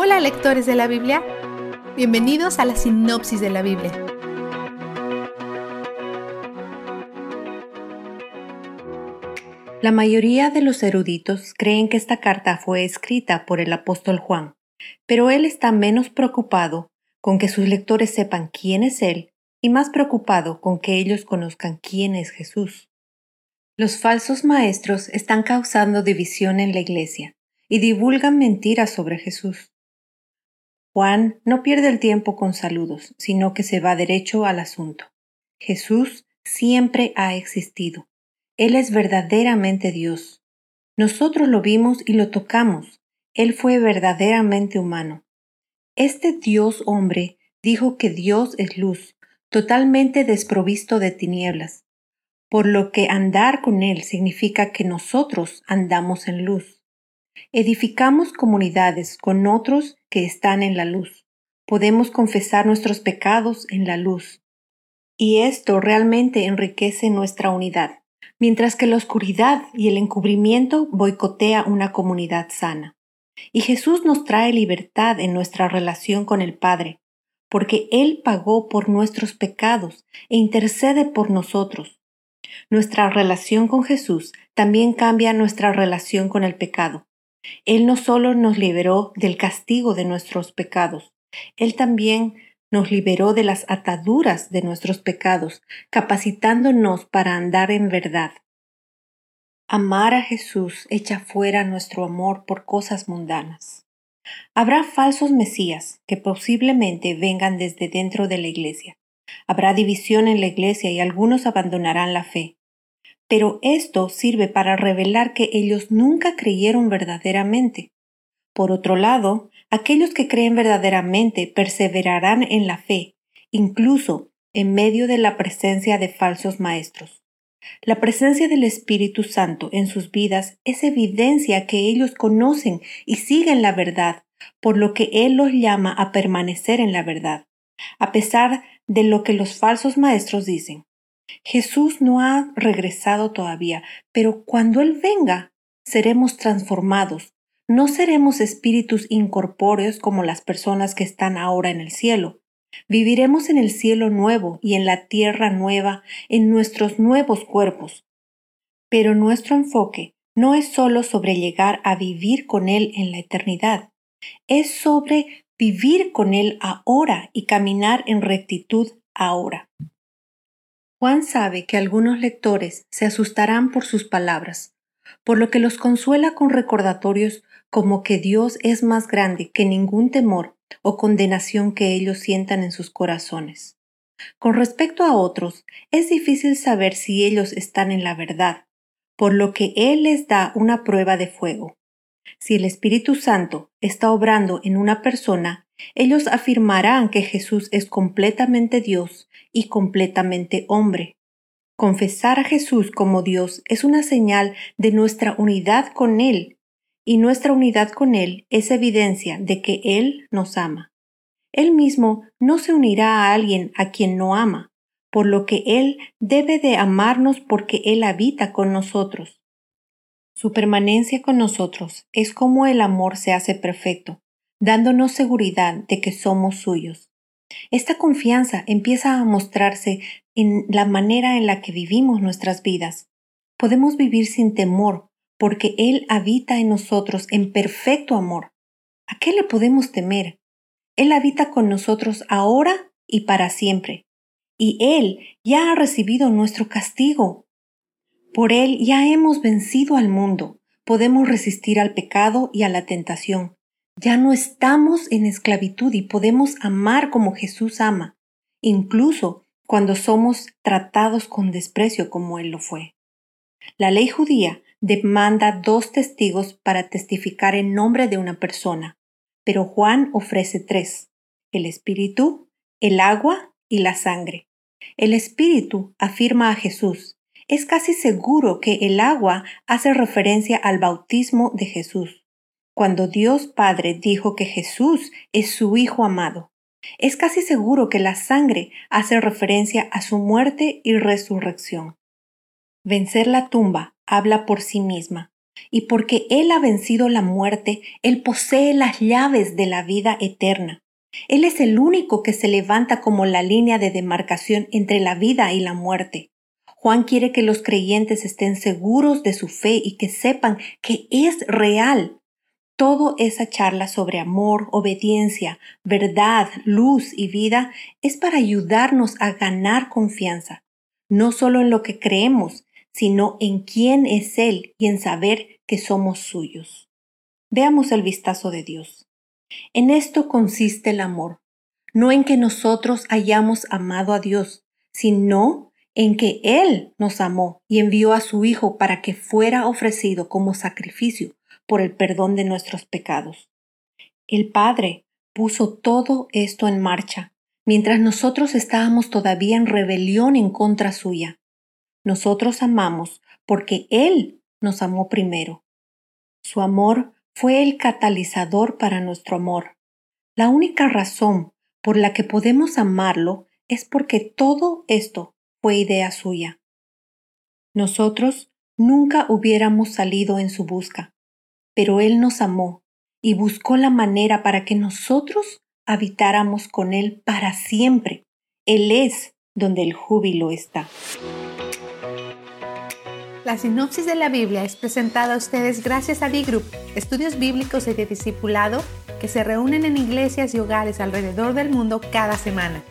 Hola lectores de la Biblia, bienvenidos a la sinopsis de la Biblia. La mayoría de los eruditos creen que esta carta fue escrita por el apóstol Juan, pero él está menos preocupado con que sus lectores sepan quién es él y más preocupado con que ellos conozcan quién es Jesús. Los falsos maestros están causando división en la iglesia y divulgan mentiras sobre Jesús. Juan no pierde el tiempo con saludos, sino que se va derecho al asunto. Jesús siempre ha existido. Él es verdaderamente Dios. Nosotros lo vimos y lo tocamos. Él fue verdaderamente humano. Este Dios hombre dijo que Dios es luz, totalmente desprovisto de tinieblas, por lo que andar con Él significa que nosotros andamos en luz. Edificamos comunidades con otros que están en la luz. Podemos confesar nuestros pecados en la luz. Y esto realmente enriquece nuestra unidad, mientras que la oscuridad y el encubrimiento boicotea una comunidad sana. Y Jesús nos trae libertad en nuestra relación con el Padre, porque Él pagó por nuestros pecados e intercede por nosotros. Nuestra relación con Jesús también cambia nuestra relación con el pecado. Él no solo nos liberó del castigo de nuestros pecados, Él también nos liberó de las ataduras de nuestros pecados, capacitándonos para andar en verdad. Amar a Jesús echa fuera nuestro amor por cosas mundanas. Habrá falsos mesías que posiblemente vengan desde dentro de la iglesia. Habrá división en la iglesia y algunos abandonarán la fe pero esto sirve para revelar que ellos nunca creyeron verdaderamente. Por otro lado, aquellos que creen verdaderamente perseverarán en la fe, incluso en medio de la presencia de falsos maestros. La presencia del Espíritu Santo en sus vidas es evidencia que ellos conocen y siguen la verdad, por lo que Él los llama a permanecer en la verdad, a pesar de lo que los falsos maestros dicen. Jesús no ha regresado todavía, pero cuando Él venga, seremos transformados. No seremos espíritus incorpóreos como las personas que están ahora en el cielo. Viviremos en el cielo nuevo y en la tierra nueva, en nuestros nuevos cuerpos. Pero nuestro enfoque no es solo sobre llegar a vivir con Él en la eternidad, es sobre vivir con Él ahora y caminar en rectitud ahora. Juan sabe que algunos lectores se asustarán por sus palabras, por lo que los consuela con recordatorios como que Dios es más grande que ningún temor o condenación que ellos sientan en sus corazones. Con respecto a otros, es difícil saber si ellos están en la verdad, por lo que Él les da una prueba de fuego. Si el Espíritu Santo está obrando en una persona, ellos afirmarán que Jesús es completamente Dios y completamente hombre. Confesar a Jesús como Dios es una señal de nuestra unidad con Él, y nuestra unidad con Él es evidencia de que Él nos ama. Él mismo no se unirá a alguien a quien no ama, por lo que Él debe de amarnos porque Él habita con nosotros. Su permanencia con nosotros es como el amor se hace perfecto, dándonos seguridad de que somos suyos. Esta confianza empieza a mostrarse en la manera en la que vivimos nuestras vidas. Podemos vivir sin temor porque Él habita en nosotros en perfecto amor. ¿A qué le podemos temer? Él habita con nosotros ahora y para siempre. Y Él ya ha recibido nuestro castigo. Por Él ya hemos vencido al mundo. Podemos resistir al pecado y a la tentación. Ya no estamos en esclavitud y podemos amar como Jesús ama, incluso cuando somos tratados con desprecio como Él lo fue. La ley judía demanda dos testigos para testificar en nombre de una persona, pero Juan ofrece tres, el Espíritu, el agua y la sangre. El Espíritu afirma a Jesús. Es casi seguro que el agua hace referencia al bautismo de Jesús cuando Dios Padre dijo que Jesús es su Hijo amado. Es casi seguro que la sangre hace referencia a su muerte y resurrección. Vencer la tumba habla por sí misma. y porque Él ha vencido la muerte, Él posee las llaves de la vida eterna. Él es el único que se levanta como la línea de demarcación entre la vida y la muerte. Juan quiere que los creyentes estén seguros de su fe y que sepan que es real. Todo esa charla sobre amor, obediencia, verdad, luz y vida es para ayudarnos a ganar confianza, no solo en lo que creemos, sino en quién es Él y en saber que somos suyos. Veamos el vistazo de Dios. En esto consiste el amor, no en que nosotros hayamos amado a Dios, sino en que Él nos amó y envió a su Hijo para que fuera ofrecido como sacrificio por el perdón de nuestros pecados. El Padre puso todo esto en marcha mientras nosotros estábamos todavía en rebelión en contra suya. Nosotros amamos porque Él nos amó primero. Su amor fue el catalizador para nuestro amor. La única razón por la que podemos amarlo es porque todo esto fue idea suya. Nosotros nunca hubiéramos salido en su busca, pero Él nos amó y buscó la manera para que nosotros habitáramos con Él para siempre. Él es donde el júbilo está. La sinopsis de la Biblia es presentada a ustedes gracias a D-Group, estudios bíblicos y de discipulado que se reúnen en iglesias y hogares alrededor del mundo cada semana.